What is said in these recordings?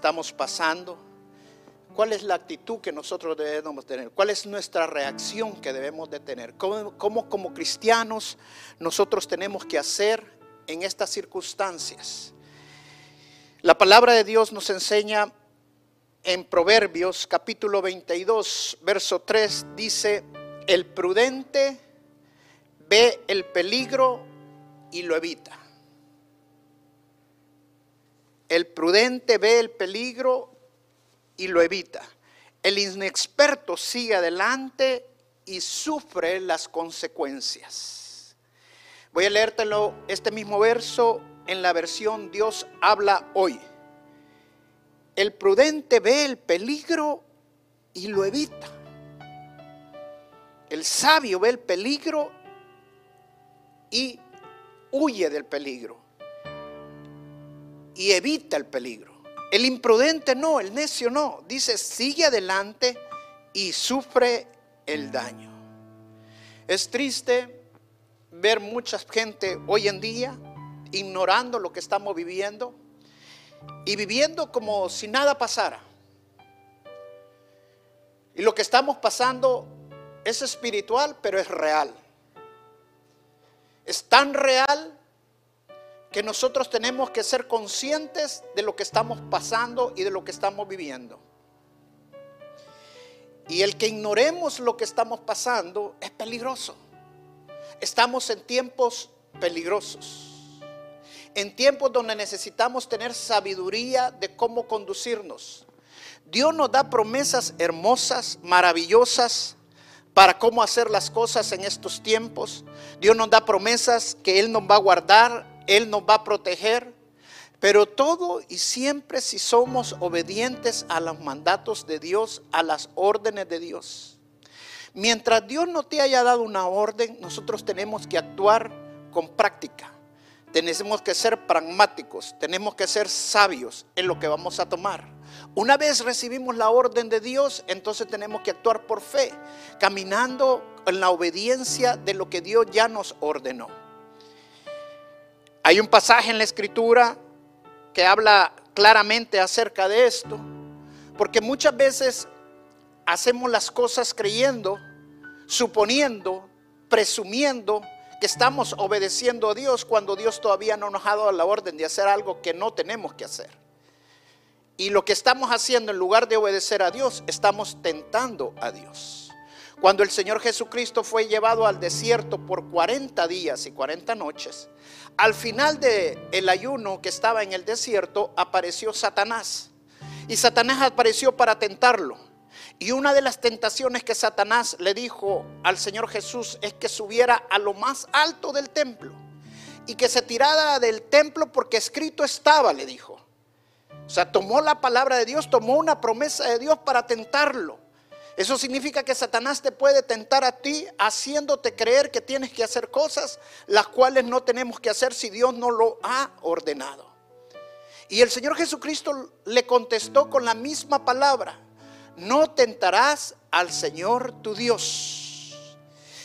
Estamos pasando? ¿Cuál es la actitud que nosotros debemos tener? ¿Cuál es nuestra reacción que debemos de tener? ¿Cómo, cómo como cristianos nosotros tenemos que hacer en estas circunstancias? La palabra de Dios nos enseña en Proverbios capítulo 22, verso 3, dice, el prudente ve el peligro y lo evita. El prudente ve el peligro y lo evita. El inexperto sigue adelante y sufre las consecuencias. Voy a leértelo este mismo verso en la versión Dios habla hoy. El prudente ve el peligro y lo evita. El sabio ve el peligro y huye del peligro y evita el peligro. El imprudente no, el necio no. Dice, sigue adelante y sufre el daño. Es triste ver mucha gente hoy en día ignorando lo que estamos viviendo y viviendo como si nada pasara. Y lo que estamos pasando es espiritual, pero es real. Es tan real que nosotros tenemos que ser conscientes de lo que estamos pasando y de lo que estamos viviendo. Y el que ignoremos lo que estamos pasando es peligroso. Estamos en tiempos peligrosos. En tiempos donde necesitamos tener sabiduría de cómo conducirnos. Dios nos da promesas hermosas, maravillosas, para cómo hacer las cosas en estos tiempos. Dios nos da promesas que Él nos va a guardar, él nos va a proteger. Pero todo y siempre si somos obedientes a los mandatos de Dios, a las órdenes de Dios. Mientras Dios no te haya dado una orden, nosotros tenemos que actuar con práctica. Tenemos que ser pragmáticos, tenemos que ser sabios en lo que vamos a tomar. Una vez recibimos la orden de Dios, entonces tenemos que actuar por fe, caminando en la obediencia de lo que Dios ya nos ordenó. Hay un pasaje en la escritura que habla claramente acerca de esto, porque muchas veces hacemos las cosas creyendo, suponiendo, presumiendo que estamos obedeciendo a Dios cuando Dios todavía no nos ha dado la orden de hacer algo que no tenemos que hacer. Y lo que estamos haciendo en lugar de obedecer a Dios, estamos tentando a Dios. Cuando el Señor Jesucristo fue llevado al desierto por 40 días y 40 noches, al final del el ayuno que estaba en el desierto, apareció Satanás. Y Satanás apareció para tentarlo. Y una de las tentaciones que Satanás le dijo al Señor Jesús es que subiera a lo más alto del templo y que se tirara del templo porque escrito estaba, le dijo. O sea, tomó la palabra de Dios, tomó una promesa de Dios para tentarlo. Eso significa que Satanás te puede tentar a ti haciéndote creer que tienes que hacer cosas las cuales no tenemos que hacer si Dios no lo ha ordenado. Y el Señor Jesucristo le contestó con la misma palabra, no tentarás al Señor tu Dios.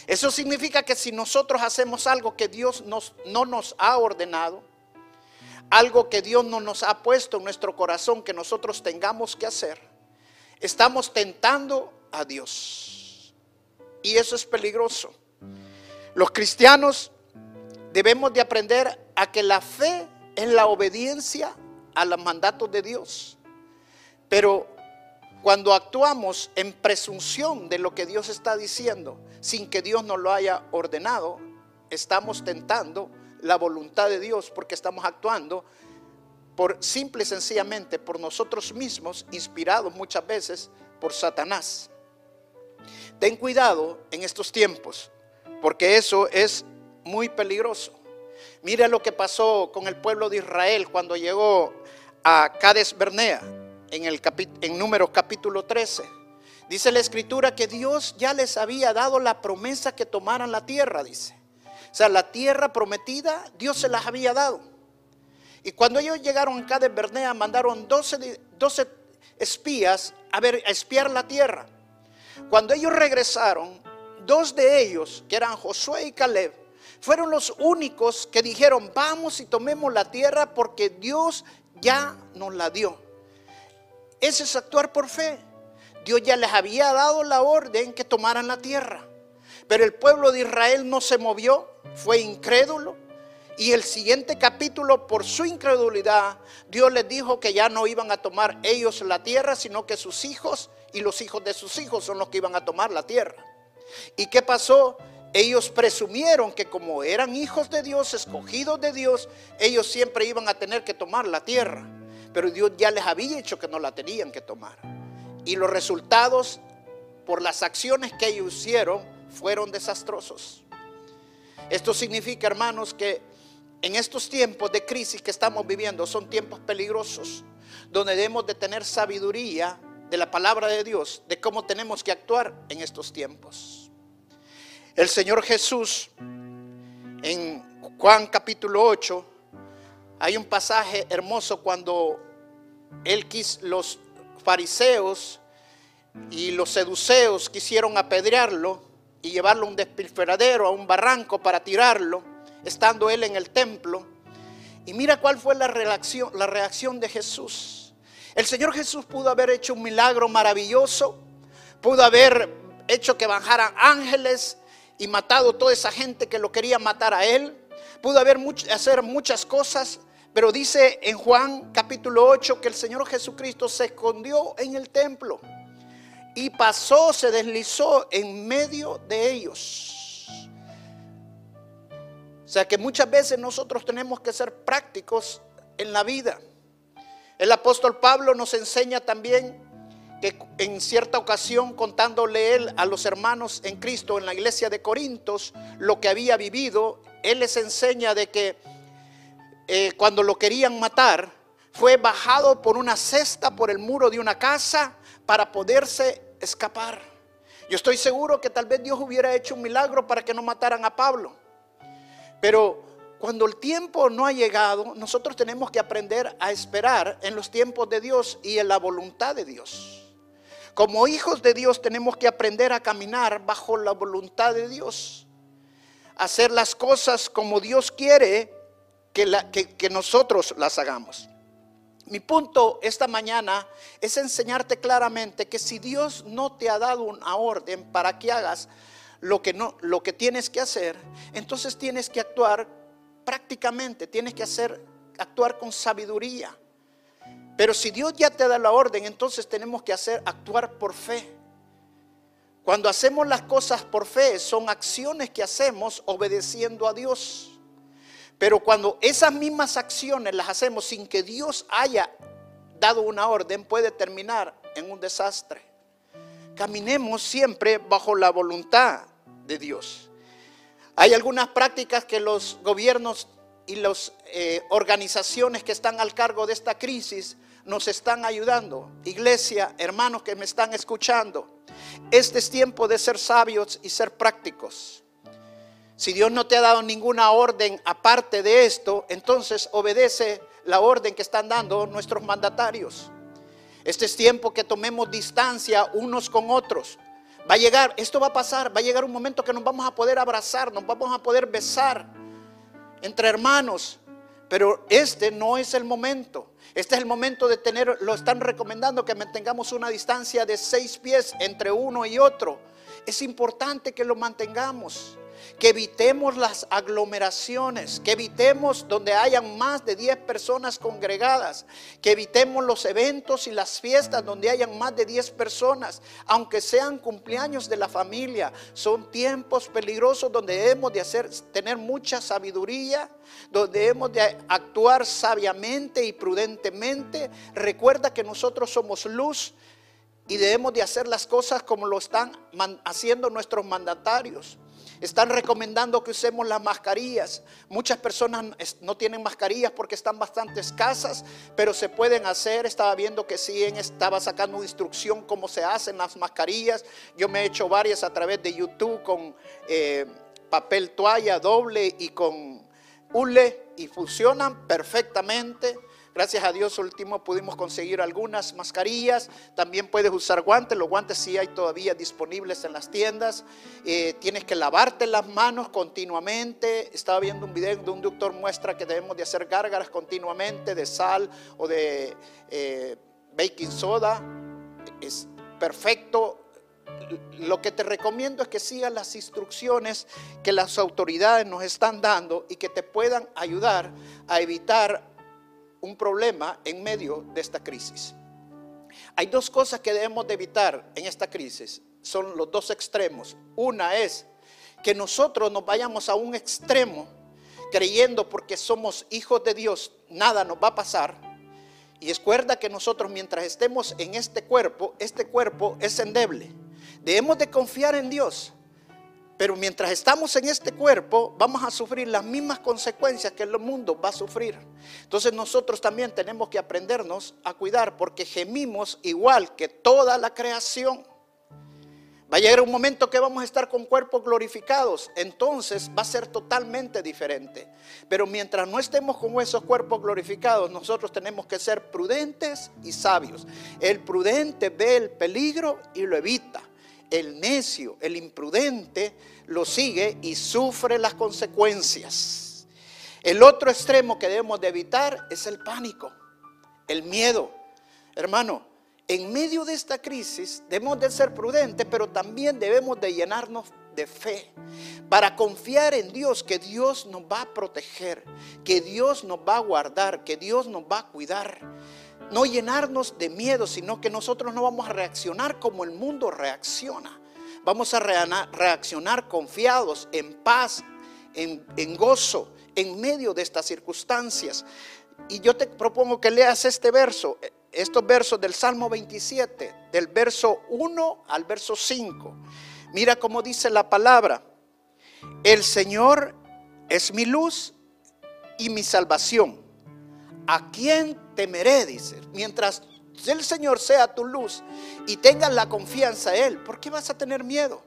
Eso significa que si nosotros hacemos algo que Dios no nos ha ordenado, algo que Dios no nos ha puesto en nuestro corazón que nosotros tengamos que hacer, estamos tentando a Dios. Y eso es peligroso. Los cristianos debemos de aprender a que la fe es la obediencia a los mandatos de Dios. Pero cuando actuamos en presunción de lo que Dios está diciendo, sin que Dios nos lo haya ordenado, estamos tentando la voluntad de Dios porque estamos actuando por simple y sencillamente por nosotros mismos, inspirados muchas veces por Satanás. Ten cuidado en estos tiempos, porque eso es muy peligroso. Mira lo que pasó con el pueblo de Israel cuando llegó a Cades Bernea en, el en Números capítulo 13. Dice la escritura que Dios ya les había dado la promesa que tomaran la tierra, dice. O sea, la tierra prometida, Dios se las había dado. Y cuando ellos llegaron acá de Bernea, mandaron 12, 12 espías a ver, a espiar la tierra. Cuando ellos regresaron, dos de ellos, que eran Josué y Caleb, fueron los únicos que dijeron, vamos y tomemos la tierra porque Dios ya nos la dio. Ese es actuar por fe. Dios ya les había dado la orden que tomaran la tierra. Pero el pueblo de Israel no se movió, fue incrédulo. Y el siguiente capítulo, por su incredulidad, Dios les dijo que ya no iban a tomar ellos la tierra, sino que sus hijos y los hijos de sus hijos son los que iban a tomar la tierra. ¿Y qué pasó? Ellos presumieron que como eran hijos de Dios, escogidos de Dios, ellos siempre iban a tener que tomar la tierra. Pero Dios ya les había dicho que no la tenían que tomar. Y los resultados por las acciones que ellos hicieron fueron desastrosos. Esto significa, hermanos, que en estos tiempos de crisis que estamos viviendo son tiempos peligrosos, donde debemos de tener sabiduría de la palabra de Dios, de cómo tenemos que actuar en estos tiempos. El Señor Jesús, en Juan capítulo 8, hay un pasaje hermoso cuando él quis, los fariseos y los seduceos quisieron apedrearlo y llevarlo a un despilferadero, a un barranco para tirarlo, estando él en el templo. Y mira cuál fue la reacción, la reacción de Jesús. El Señor Jesús pudo haber hecho un milagro maravilloso, pudo haber hecho que bajaran ángeles y matado toda esa gente que lo quería matar a él, pudo haber hacer muchas cosas, pero dice en Juan capítulo 8 que el Señor Jesucristo se escondió en el templo y pasó, se deslizó en medio de ellos. O sea que muchas veces nosotros tenemos que ser prácticos en la vida. El apóstol Pablo nos enseña también que en cierta ocasión contándole él a los hermanos en Cristo en la iglesia de Corintios lo que había vivido, él les enseña de que eh, cuando lo querían matar, fue bajado por una cesta por el muro de una casa para poderse escapar. Yo estoy seguro que tal vez Dios hubiera hecho un milagro para que no mataran a Pablo. Pero cuando el tiempo no ha llegado, nosotros tenemos que aprender a esperar en los tiempos de Dios y en la voluntad de Dios. Como hijos de Dios tenemos que aprender a caminar bajo la voluntad de Dios. Hacer las cosas como Dios quiere que, que nosotros las hagamos. Mi punto esta mañana es enseñarte claramente que si Dios no te ha dado una orden para que hagas lo que no lo que tienes que hacer, entonces tienes que actuar prácticamente, tienes que hacer actuar con sabiduría. Pero si Dios ya te da la orden, entonces tenemos que hacer actuar por fe. Cuando hacemos las cosas por fe, son acciones que hacemos obedeciendo a Dios. Pero cuando esas mismas acciones las hacemos sin que Dios haya dado una orden, puede terminar en un desastre. Caminemos siempre bajo la voluntad de Dios. Hay algunas prácticas que los gobiernos y las eh, organizaciones que están al cargo de esta crisis nos están ayudando. Iglesia, hermanos que me están escuchando, este es tiempo de ser sabios y ser prácticos. Si Dios no te ha dado ninguna orden aparte de esto, entonces obedece la orden que están dando nuestros mandatarios. Este es tiempo que tomemos distancia unos con otros. Va a llegar, esto va a pasar, va a llegar un momento que nos vamos a poder abrazar, nos vamos a poder besar entre hermanos. Pero este no es el momento. Este es el momento de tener, lo están recomendando que mantengamos una distancia de seis pies entre uno y otro. Es importante que lo mantengamos. Que evitemos las aglomeraciones, que evitemos donde hayan más de 10 personas congregadas, que evitemos los eventos y las fiestas donde hayan más de 10 personas, aunque sean cumpleaños de la familia. Son tiempos peligrosos donde debemos de hacer, tener mucha sabiduría, donde debemos de actuar sabiamente y prudentemente. Recuerda que nosotros somos luz y debemos de hacer las cosas como lo están haciendo nuestros mandatarios. Están recomendando que usemos las mascarillas. Muchas personas no tienen mascarillas porque están bastante escasas, pero se pueden hacer. Estaba viendo que sí, estaba sacando instrucción cómo se hacen las mascarillas. Yo me he hecho varias a través de YouTube con eh, papel toalla doble y con hule y funcionan perfectamente. Gracias a Dios último pudimos conseguir algunas mascarillas. También puedes usar guantes. Los guantes sí hay todavía disponibles en las tiendas. Eh, tienes que lavarte las manos continuamente. Estaba viendo un video de un doctor muestra que debemos de hacer gárgaras continuamente de sal o de eh, baking soda. Es perfecto lo que te recomiendo es que sigas las instrucciones que las autoridades nos están dando y que te puedan ayudar a evitar un problema en medio de esta crisis. Hay dos cosas que debemos de evitar en esta crisis. Son los dos extremos. Una es que nosotros nos vayamos a un extremo creyendo porque somos hijos de Dios, nada nos va a pasar. Y recuerda que nosotros mientras estemos en este cuerpo, este cuerpo es endeble. Debemos de confiar en Dios. Pero mientras estamos en este cuerpo, vamos a sufrir las mismas consecuencias que el mundo va a sufrir. Entonces nosotros también tenemos que aprendernos a cuidar porque gemimos igual que toda la creación. Va a llegar un momento que vamos a estar con cuerpos glorificados, entonces va a ser totalmente diferente. Pero mientras no estemos con esos cuerpos glorificados, nosotros tenemos que ser prudentes y sabios. El prudente ve el peligro y lo evita. El necio, el imprudente, lo sigue y sufre las consecuencias. El otro extremo que debemos de evitar es el pánico, el miedo. Hermano, en medio de esta crisis debemos de ser prudentes, pero también debemos de llenarnos de fe para confiar en Dios, que Dios nos va a proteger, que Dios nos va a guardar, que Dios nos va a cuidar no llenarnos de miedo, sino que nosotros no vamos a reaccionar como el mundo reacciona. Vamos a reaccionar confiados, en paz, en, gozo, en medio de estas circunstancias. Y yo te propongo que leas este verso, estos versos del Salmo 27, del verso 1 al verso 5. Mira cómo dice la palabra. El Señor es mi luz y mi salvación. ¿A quién temeré? Dice. Mientras el Señor sea tu luz y tengas la confianza en Él, ¿por qué vas a tener miedo?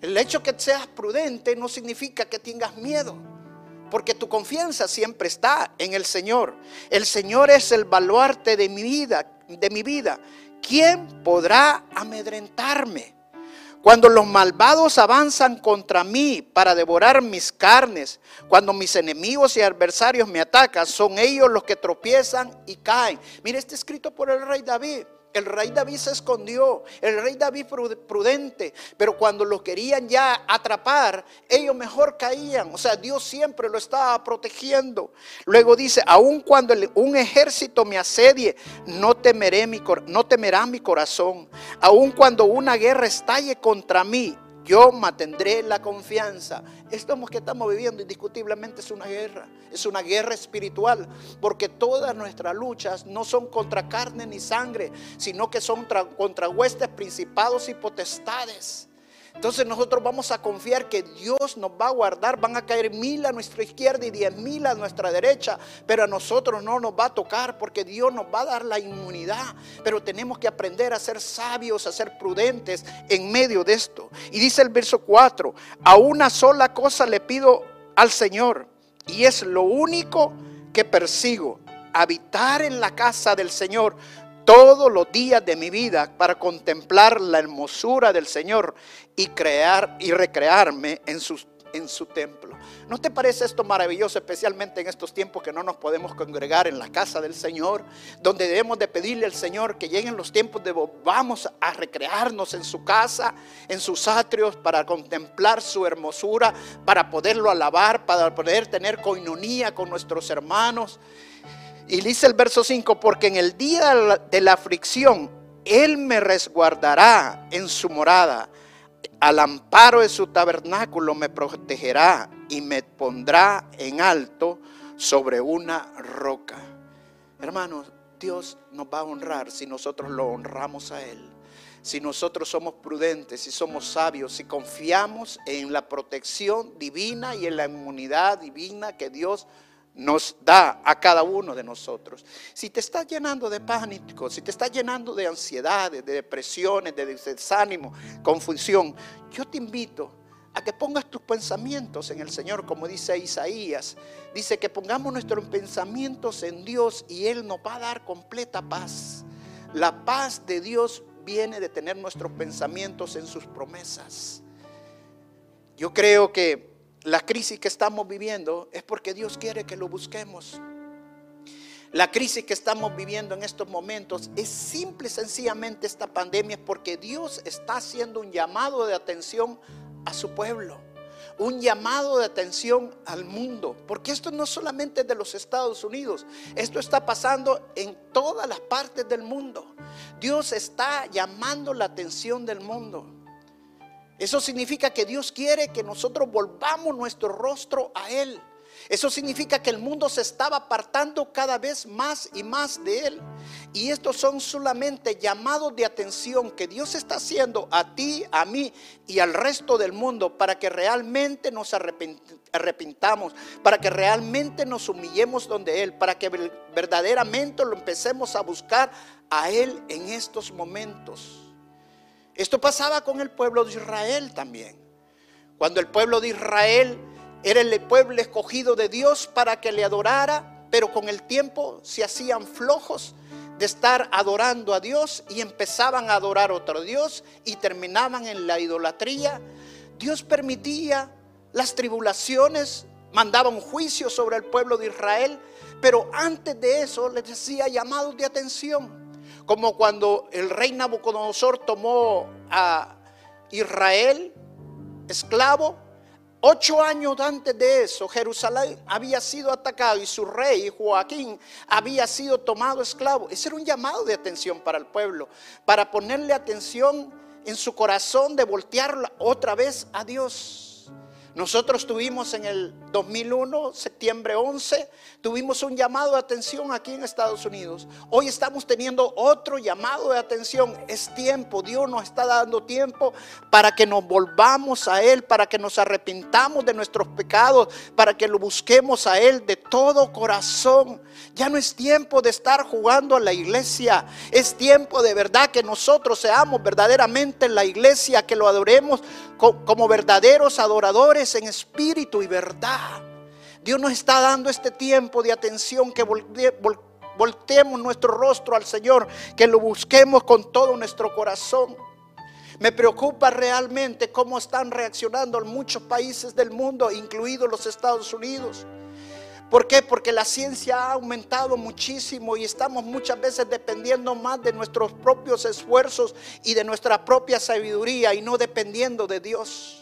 El hecho que seas prudente no significa que tengas miedo, porque tu confianza siempre está en el Señor. El Señor es el baluarte de mi vida, de mi vida. ¿Quién podrá amedrentarme? Cuando los malvados avanzan contra mí para devorar mis carnes, cuando mis enemigos y adversarios me atacan, son ellos los que tropiezan y caen. Mire, está escrito por el rey David. El rey David se escondió, el rey David prudente, pero cuando lo querían ya atrapar, ellos mejor caían. O sea, Dios siempre lo estaba protegiendo. Luego dice, aun cuando un ejército me asedie, no, temeré mi, no temerá mi corazón. Aun cuando una guerra estalle contra mí, yo mantendré la confianza. Esto que estamos viviendo indiscutiblemente es una guerra, es una guerra espiritual, porque todas nuestras luchas no son contra carne ni sangre, sino que son contra huestes, principados y potestades. Entonces nosotros vamos a confiar que Dios nos va a guardar, van a caer mil a nuestra izquierda y diez mil a nuestra derecha, pero a nosotros no nos va a tocar porque Dios nos va a dar la inmunidad. Pero tenemos que aprender a ser sabios, a ser prudentes en medio de esto. Y dice el verso 4, a una sola cosa le pido al Señor y es lo único que persigo, habitar en la casa del Señor todos los días de mi vida para contemplar la hermosura del Señor y crear y recrearme en su, en su templo. ¿No te parece esto maravilloso, especialmente en estos tiempos que no nos podemos congregar en la casa del Señor, donde debemos de pedirle al Señor que lleguen los tiempos de vamos a recrearnos en su casa, en sus atrios, para contemplar su hermosura, para poderlo alabar, para poder tener coinonía con nuestros hermanos? Y dice el verso 5, porque en el día de la aflicción, Él me resguardará en su morada al amparo de su tabernáculo me protegerá y me pondrá en alto sobre una roca. Hermanos, Dios nos va a honrar si nosotros lo honramos a Él. Si nosotros somos prudentes, si somos sabios, si confiamos en la protección divina y en la inmunidad divina que Dios nos da a cada uno de nosotros. Si te estás llenando de pánico, si te estás llenando de ansiedades, de depresiones, de desánimo, confusión, yo te invito a que pongas tus pensamientos en el Señor, como dice Isaías. Dice que pongamos nuestros pensamientos en Dios y Él nos va a dar completa paz. La paz de Dios viene de tener nuestros pensamientos en sus promesas. Yo creo que la crisis que estamos viviendo es porque Dios quiere que lo busquemos. La crisis que estamos viviendo en estos momentos es simple y sencillamente esta pandemia es porque Dios está haciendo un llamado de atención a su pueblo, un llamado de atención al mundo, porque esto no solamente es de los Estados Unidos, esto está pasando en todas las partes del mundo. Dios está llamando la atención del mundo. Eso significa que Dios quiere que nosotros volvamos nuestro rostro a Él. Eso significa que el mundo se estaba apartando cada vez más y más de Él. Y estos son solamente llamados de atención que Dios está haciendo a ti, a mí y al resto del mundo para que realmente nos arrepintamos, para que realmente nos humillemos donde Él, para que verdaderamente lo empecemos a buscar a Él en estos momentos. Esto pasaba con el pueblo de Israel también. Cuando el pueblo de Israel era el pueblo escogido de Dios para que le adorara, pero con el tiempo se hacían flojos de estar adorando a Dios y empezaban a adorar a otro Dios y terminaban en la idolatría. Dios permitía las tribulaciones, mandaba un juicio sobre el pueblo de Israel, pero antes de eso les decía llamados de atención como cuando el rey Nabucodonosor tomó a Israel esclavo. Ocho años antes de eso, Jerusalén había sido atacado y su rey, Joaquín, había sido tomado esclavo. Ese era un llamado de atención para el pueblo, para ponerle atención en su corazón de voltear otra vez a Dios. Nosotros tuvimos en el 2001, septiembre 11, tuvimos un llamado de atención aquí en Estados Unidos. Hoy estamos teniendo otro llamado de atención. Es tiempo, Dios nos está dando tiempo para que nos volvamos a Él, para que nos arrepintamos de nuestros pecados, para que lo busquemos a Él de todo corazón. Ya no es tiempo de estar jugando a la iglesia. Es tiempo de verdad que nosotros seamos verdaderamente en la iglesia, que lo adoremos como verdaderos adoradores en espíritu y verdad. Dios nos está dando este tiempo de atención, que volteemos nuestro rostro al Señor, que lo busquemos con todo nuestro corazón. Me preocupa realmente cómo están reaccionando muchos países del mundo, incluidos los Estados Unidos. ¿Por qué? Porque la ciencia ha aumentado muchísimo y estamos muchas veces dependiendo más de nuestros propios esfuerzos y de nuestra propia sabiduría y no dependiendo de Dios.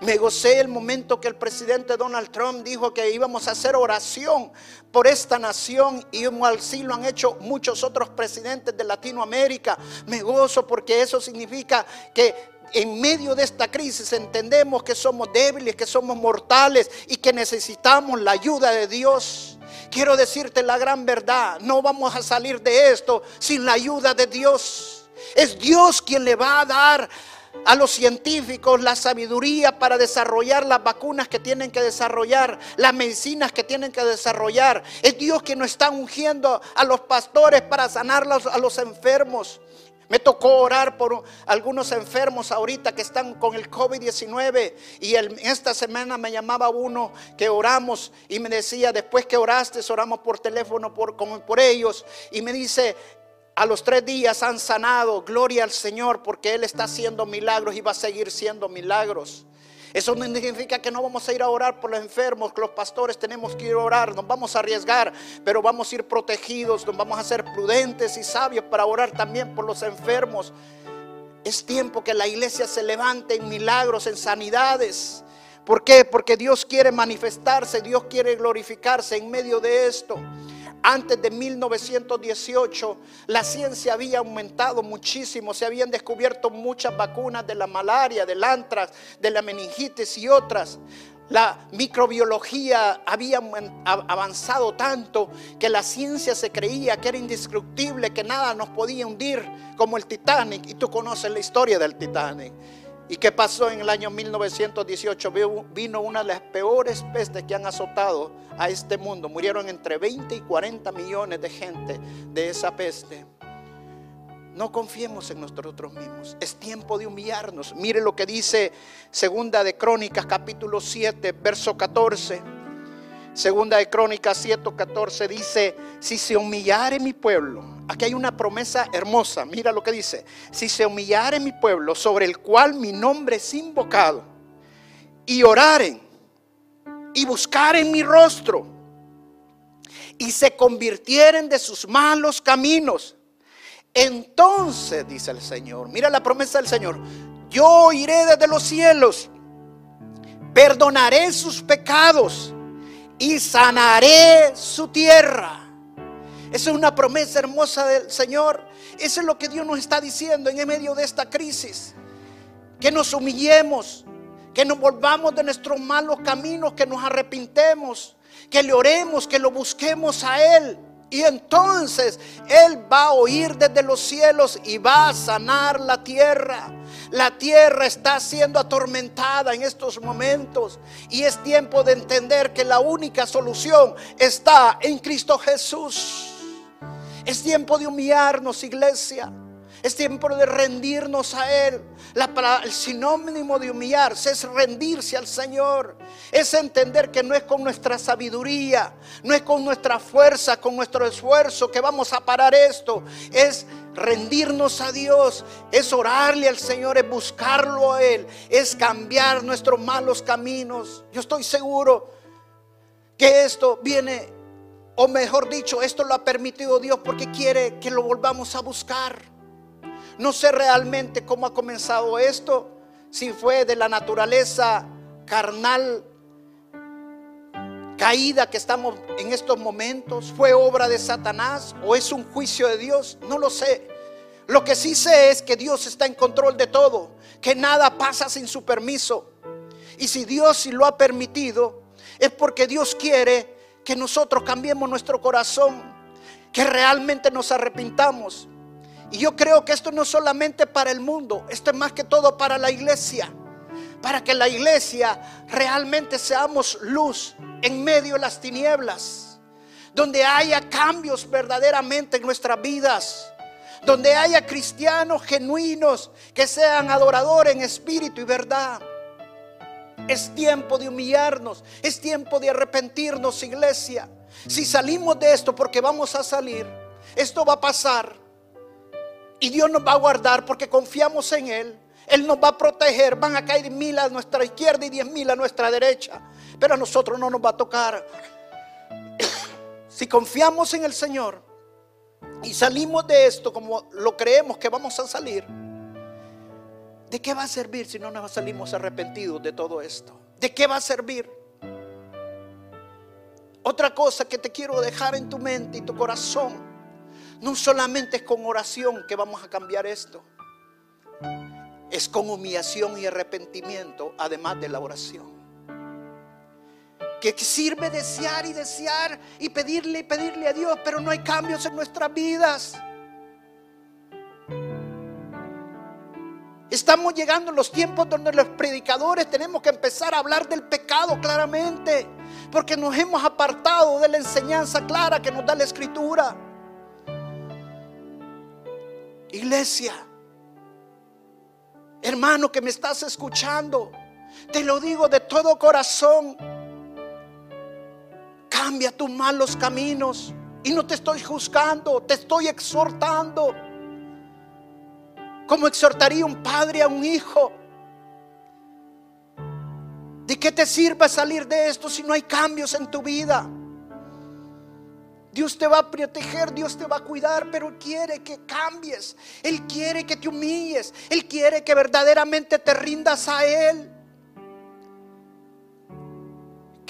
Me gocé el momento que el presidente Donald Trump dijo que íbamos a hacer oración por esta nación y así lo han hecho muchos otros presidentes de Latinoamérica. Me gozo porque eso significa que en medio de esta crisis entendemos que somos débiles, que somos mortales y que necesitamos la ayuda de Dios. Quiero decirte la gran verdad, no vamos a salir de esto sin la ayuda de Dios. Es Dios quien le va a dar a los científicos la sabiduría para desarrollar las vacunas que tienen que desarrollar, las medicinas que tienen que desarrollar. Es Dios quien nos está ungiendo a los pastores para sanar a los enfermos. Me tocó orar por algunos enfermos ahorita que están con el COVID-19 y esta semana me llamaba uno que oramos y me decía, después que oraste, oramos por teléfono por, por ellos y me dice, a los tres días han sanado, gloria al Señor porque Él está haciendo milagros y va a seguir siendo milagros. Eso no significa que no vamos a ir a orar por los enfermos, que los pastores tenemos que ir a orar, nos vamos a arriesgar, pero vamos a ir protegidos, nos vamos a ser prudentes y sabios para orar también por los enfermos. Es tiempo que la iglesia se levante en milagros, en sanidades. ¿Por qué? Porque Dios quiere manifestarse, Dios quiere glorificarse en medio de esto. Antes de 1918 la ciencia había aumentado muchísimo, se habían descubierto muchas vacunas de la malaria, del antrax, de la meningitis y otras. La microbiología había avanzado tanto que la ciencia se creía que era indestructible, que nada nos podía hundir como el Titanic. Y tú conoces la historia del Titanic. ¿Y qué pasó en el año 1918? Vino una de las peores pestes que han azotado a este mundo. Murieron entre 20 y 40 millones de gente de esa peste. No confiemos en nosotros mismos. Es tiempo de humillarnos. Mire lo que dice Segunda de Crónicas capítulo 7, verso 14. Segunda de Crónicas 7, 14 dice, si se humillare mi pueblo Aquí hay una promesa hermosa. Mira lo que dice. Si se humillare mi pueblo sobre el cual mi nombre es invocado y oraren y buscaren mi rostro y se convirtieren de sus malos caminos, entonces, dice el Señor, mira la promesa del Señor, yo iré desde los cielos, perdonaré sus pecados y sanaré su tierra. Esa es una promesa hermosa del Señor. Eso es lo que Dios nos está diciendo en medio de esta crisis. Que nos humillemos, que nos volvamos de nuestros malos caminos, que nos arrepintemos, que le oremos, que lo busquemos a Él. Y entonces Él va a oír desde los cielos y va a sanar la tierra. La tierra está siendo atormentada en estos momentos y es tiempo de entender que la única solución está en Cristo Jesús. Es tiempo de humillarnos, iglesia. Es tiempo de rendirnos a Él. El sinónimo de humillarse es rendirse al Señor. Es entender que no es con nuestra sabiduría, no es con nuestra fuerza, con nuestro esfuerzo que vamos a parar esto. Es rendirnos a Dios, es orarle al Señor, es buscarlo a Él, es cambiar nuestros malos caminos. Yo estoy seguro que esto viene o mejor dicho, esto lo ha permitido Dios porque quiere que lo volvamos a buscar. No sé realmente cómo ha comenzado esto, si fue de la naturaleza carnal caída que estamos en estos momentos, fue obra de Satanás o es un juicio de Dios, no lo sé. Lo que sí sé es que Dios está en control de todo, que nada pasa sin su permiso. Y si Dios sí lo ha permitido, es porque Dios quiere que nosotros cambiemos nuestro corazón, que realmente nos arrepintamos. Y yo creo que esto no es solamente para el mundo, esto es más que todo para la iglesia. Para que la iglesia realmente seamos luz en medio de las tinieblas. Donde haya cambios verdaderamente en nuestras vidas. Donde haya cristianos genuinos que sean adoradores en espíritu y verdad. Es tiempo de humillarnos, es tiempo de arrepentirnos, iglesia. Si salimos de esto, porque vamos a salir, esto va a pasar. Y Dios nos va a guardar porque confiamos en Él. Él nos va a proteger. Van a caer mil a nuestra izquierda y diez mil a nuestra derecha. Pero a nosotros no nos va a tocar. si confiamos en el Señor y salimos de esto como lo creemos que vamos a salir ¿De qué va a servir si no nos salimos arrepentidos de todo esto? ¿De qué va a servir? Otra cosa que te quiero dejar en tu mente y tu corazón, no solamente es con oración que vamos a cambiar esto, es con humillación y arrepentimiento, además de la oración. Que sirve desear y desear y pedirle y pedirle a Dios, pero no hay cambios en nuestras vidas. Estamos llegando en los tiempos donde los predicadores tenemos que empezar a hablar del pecado claramente, porque nos hemos apartado de la enseñanza clara que nos da la escritura. Iglesia, hermano que me estás escuchando, te lo digo de todo corazón, cambia tus malos caminos y no te estoy juzgando, te estoy exhortando. Como exhortaría un padre a un hijo? qué te sirve salir de esto si no hay cambios en tu vida? Dios te va a proteger, Dios te va a cuidar, pero Él quiere que cambies. Él quiere que te humilles. Él quiere que verdaderamente te rindas a Él.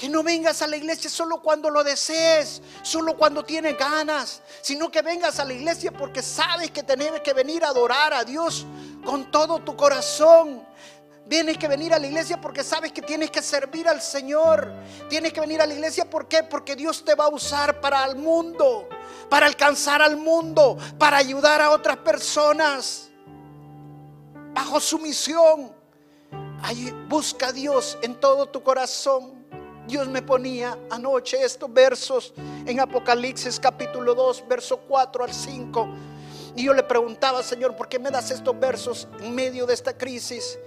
Que no vengas a la iglesia solo cuando lo desees, solo cuando tienes ganas, sino que vengas a la iglesia porque sabes que tienes que venir a adorar a Dios con todo tu corazón. Tienes que venir a la iglesia porque sabes que tienes que servir al Señor. Tienes que venir a la iglesia. Porque Dios te va a usar para el mundo, para alcanzar al mundo, para ayudar a otras personas bajo su misión. busca a Dios en todo tu corazón. Dios me ponía anoche estos versos en Apocalipsis capítulo 2, verso 4 al 5. Y yo le preguntaba, Señor, ¿por qué me das estos versos en medio de esta crisis?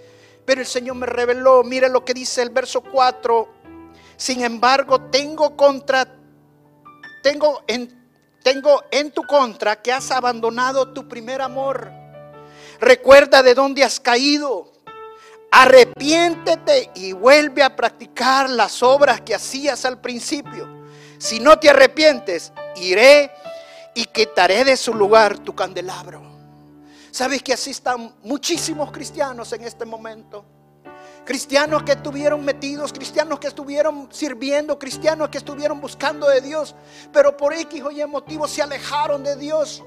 Pero el Señor me reveló, mire lo que dice el verso 4. Sin embargo, tengo contra, tengo en, tengo en tu contra que has abandonado tu primer amor. Recuerda de dónde has caído Arrepiéntete y vuelve a practicar las obras que hacías al principio. Si no te arrepientes, iré y quitaré de su lugar tu candelabro. ¿Sabes que así están muchísimos cristianos en este momento? Cristianos que estuvieron metidos, cristianos que estuvieron sirviendo, cristianos que estuvieron buscando de Dios, pero por X o Y motivo se alejaron de Dios.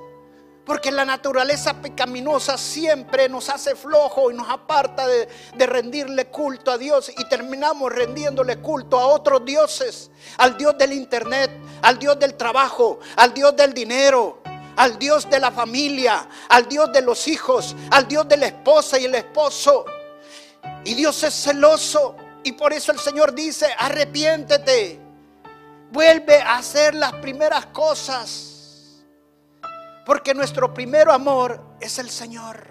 Porque la naturaleza pecaminosa siempre nos hace flojo y nos aparta de, rendirle culto a Dios y terminamos rendiéndole culto a otros dioses, al Dios del internet, al Dios del trabajo, al Dios del dinero, al Dios de la familia, al Dios de los hijos, al Dios de la esposa y el esposo. Y Dios es celoso y por eso el Señor dice, arrepiéntete, vuelve a hacer las primeras cosas. Porque nuestro primer amor es el Señor.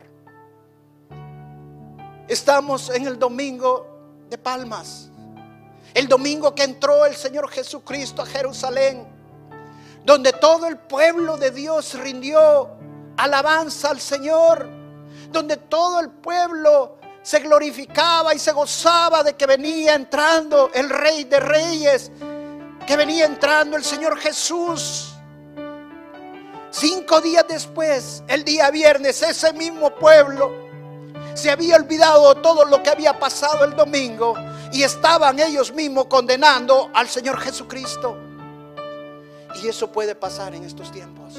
Estamos en el domingo de Palmas. El domingo que entró el Señor Jesucristo a Jerusalén. Donde todo el pueblo de Dios rindió alabanza al Señor. Donde todo el pueblo se glorificaba y se gozaba de que venía entrando el Rey de Reyes. Que venía entrando el Señor Jesús. Cinco días después, el día viernes, ese mismo pueblo se había olvidado todo lo que había pasado el domingo y estaban ellos mismos condenando al Señor Jesucristo. Y eso puede pasar en estos tiempos.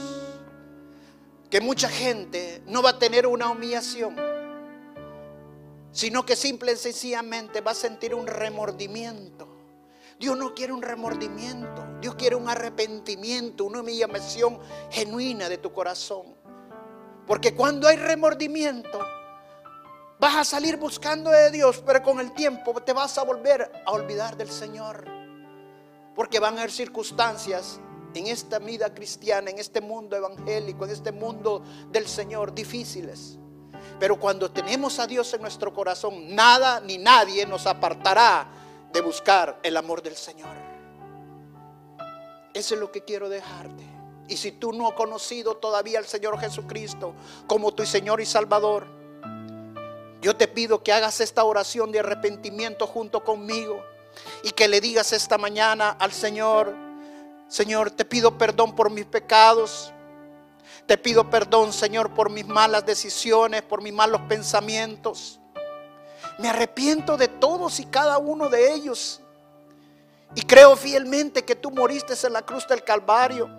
Que mucha gente no va a tener una humillación, sino que simple y sencillamente va a sentir un remordimiento Dios no quiere un remordimiento. Dios quiere un arrepentimiento, una humillación genuina de tu corazón. Porque cuando hay remordimiento, vas a salir buscando de Dios, pero con el tiempo te vas a volver a olvidar del Señor. Porque van a haber circunstancias en esta vida cristiana, en este mundo evangélico, en este mundo del Señor difíciles. Pero cuando tenemos a Dios en nuestro corazón, nada ni nadie nos apartará de buscar el amor del Señor. Eso es lo que quiero dejarte. Y si tú no has conocido todavía al Señor Jesucristo como tu Señor y Salvador, yo te pido que hagas esta oración de arrepentimiento junto conmigo y que le digas esta mañana al Señor, Señor, te pido perdón por mis pecados. Te pido perdón, Señor, por mis malas decisiones, por mis malos pensamientos. Me arrepiento de todos y cada uno de ellos. Y creo fielmente que tú moriste en la cruz del Calvario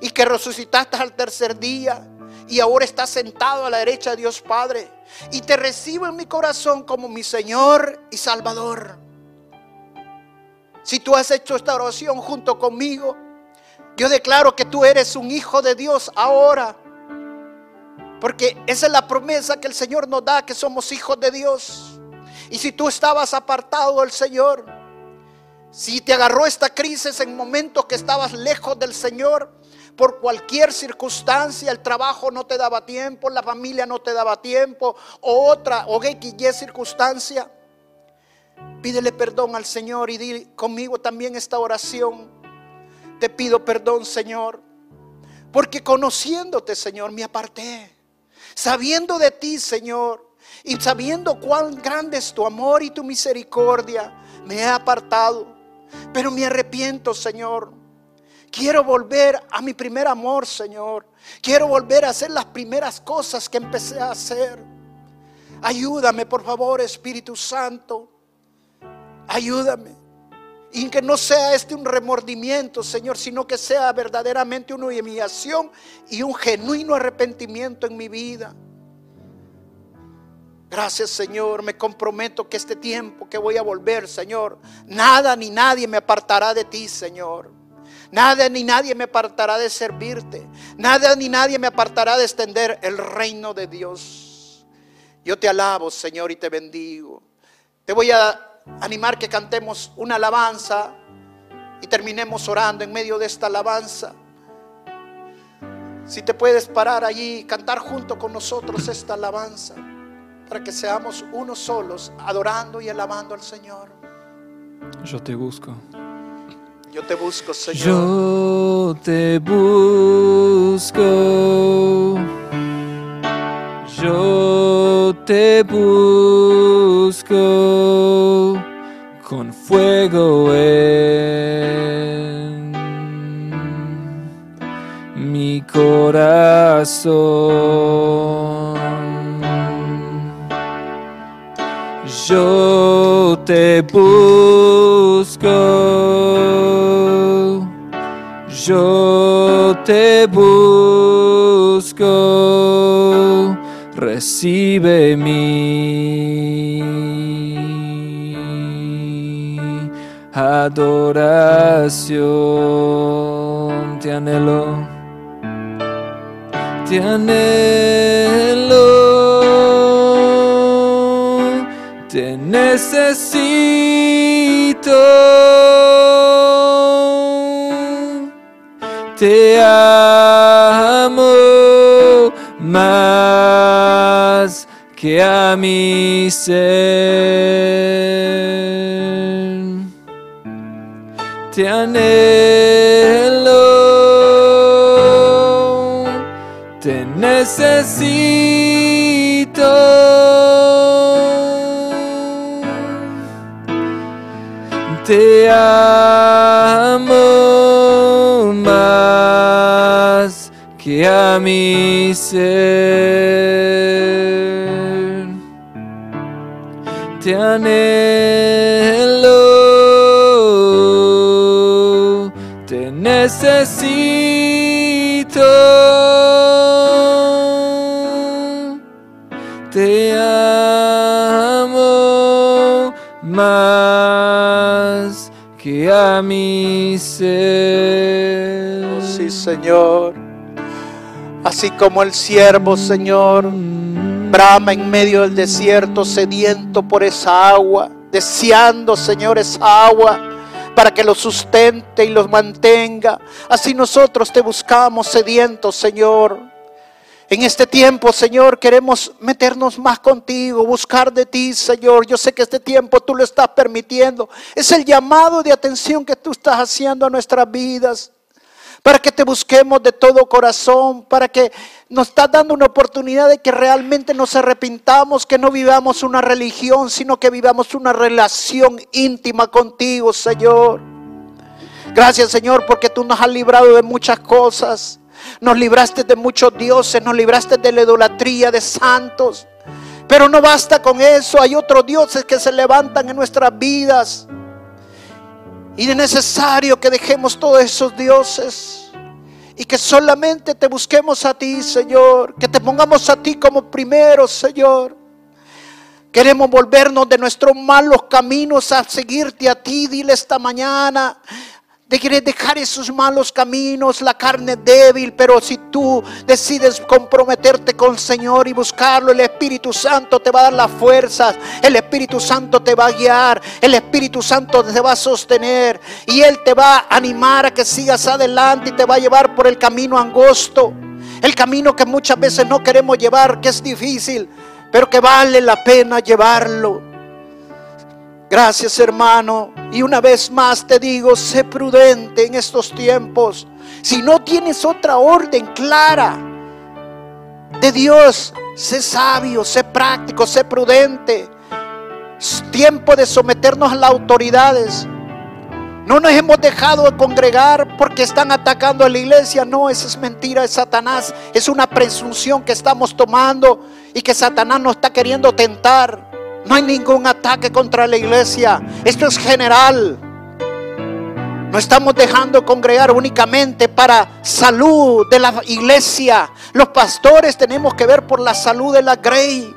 y que resucitaste al tercer día y ahora estás sentado a la derecha de Dios Padre. Y te recibo en mi corazón como mi Señor y Salvador. Si tú has hecho esta oración junto conmigo, yo declaro que tú eres un hijo de Dios ahora. Porque esa es la promesa que el Señor nos da, que somos hijos de Dios. Y si tú estabas apartado del Señor, si te agarró esta crisis en momentos que estabas lejos del Señor, por cualquier circunstancia, el trabajo no te daba tiempo, la familia no te daba tiempo, o otra, o X, Y circunstancia, pídele perdón al Señor y di conmigo también esta oración. Te pido perdón, Señor, porque conociéndote, Señor, me aparté. Sabiendo de ti, Señor, y sabiendo cuán grande es tu amor y tu misericordia, me he apartado, pero me arrepiento, Señor. Quiero volver a mi primer amor, Señor. Quiero volver a hacer las primeras cosas que empecé a hacer. Ayúdame, por favor, Espíritu Santo. Ayúdame. Y que no sea este un remordimiento, Señor, sino que sea verdaderamente una humillación y un genuino arrepentimiento en mi vida. Gracias Señor, me comprometo que este tiempo que voy a volver, Señor, nada ni nadie me apartará de ti, Señor. Nada ni nadie me apartará de servirte. Nada ni nadie me apartará de extender el reino de Dios. Yo te alabo, Señor, y te bendigo. Te voy a animar que cantemos una alabanza y terminemos orando en medio de esta alabanza. Si te puedes parar allí y cantar junto con nosotros esta alabanza para que seamos unos solos, adorando y alabando al Señor. Yo te busco. Yo te busco, Señor. Yo te busco. Yo te busco con fuego en mi corazón. Yo te busco, yo te busco, recibe mi adoración, te anhelo, te anhelo. Te necesito, te amo más que a mi ser. Te anhelo, te necesito. Te amo más que a mi ser. Te anhelo, te necesito. Mi ser. Sí, Señor. Así como el siervo, Señor, brama en medio del desierto, sediento por esa agua, deseando, Señor, esa agua para que los sustente y los mantenga. Así nosotros te buscamos sedientos, Señor. En este tiempo, Señor, queremos meternos más contigo, buscar de ti, Señor. Yo sé que este tiempo tú lo estás permitiendo. Es el llamado de atención que tú estás haciendo a nuestras vidas. Para que te busquemos de todo corazón, para que nos estás dando una oportunidad de que realmente nos arrepintamos, que no vivamos una religión, sino que vivamos una relación íntima contigo, Señor. Gracias, Señor, porque tú nos has librado de muchas cosas. Nos libraste de muchos dioses, nos libraste de la idolatría de santos. Pero no basta con eso, hay otros dioses que se levantan en nuestras vidas. Y es necesario que dejemos todos esos dioses y que solamente te busquemos a ti, Señor. Que te pongamos a ti como primero, Señor. Queremos volvernos de nuestros malos caminos a seguirte a ti. Dile esta mañana. De querer dejar esos malos caminos, la carne débil, pero si tú decides comprometerte con el Señor y buscarlo, el Espíritu Santo te va a dar las fuerzas, el Espíritu Santo te va a guiar, el Espíritu Santo te va a sostener y Él te va a animar a que sigas adelante y te va a llevar por el camino angosto, el camino que muchas veces no queremos llevar, que es difícil, pero que vale la pena llevarlo. Gracias hermano. Y una vez más te digo, sé prudente en estos tiempos. Si no tienes otra orden clara de Dios, sé sabio, sé práctico, sé prudente. Es tiempo de someternos a las autoridades. No nos hemos dejado de congregar porque están atacando a la iglesia. No, esa es mentira de Satanás. Es una presunción que estamos tomando y que Satanás nos está queriendo tentar. No hay ningún ataque contra la iglesia. Esto es general. No estamos dejando congregar únicamente para salud de la iglesia. Los pastores tenemos que ver por la salud de la Grey.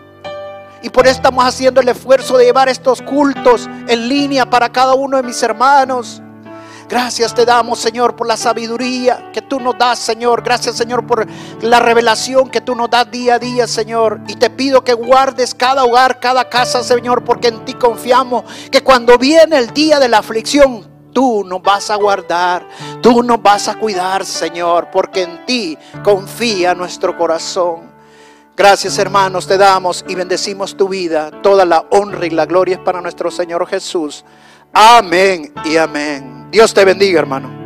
Y por eso estamos haciendo el esfuerzo de llevar estos cultos en línea para cada uno de mis hermanos. Gracias te damos, Señor, por la sabiduría que tú nos das, Señor. Gracias, Señor, por la revelación que tú nos das día a día, Señor. Y te pido que guardes cada hogar, cada casa, Señor, porque en ti confiamos que cuando viene el día de la aflicción, tú nos vas a guardar, tú nos vas a cuidar, Señor, porque en ti confía nuestro corazón. Gracias hermanos, te damos y bendecimos tu vida. Toda la honra y la gloria es para nuestro Señor Jesús. Amén y amén. Dios te bendiga, hermano.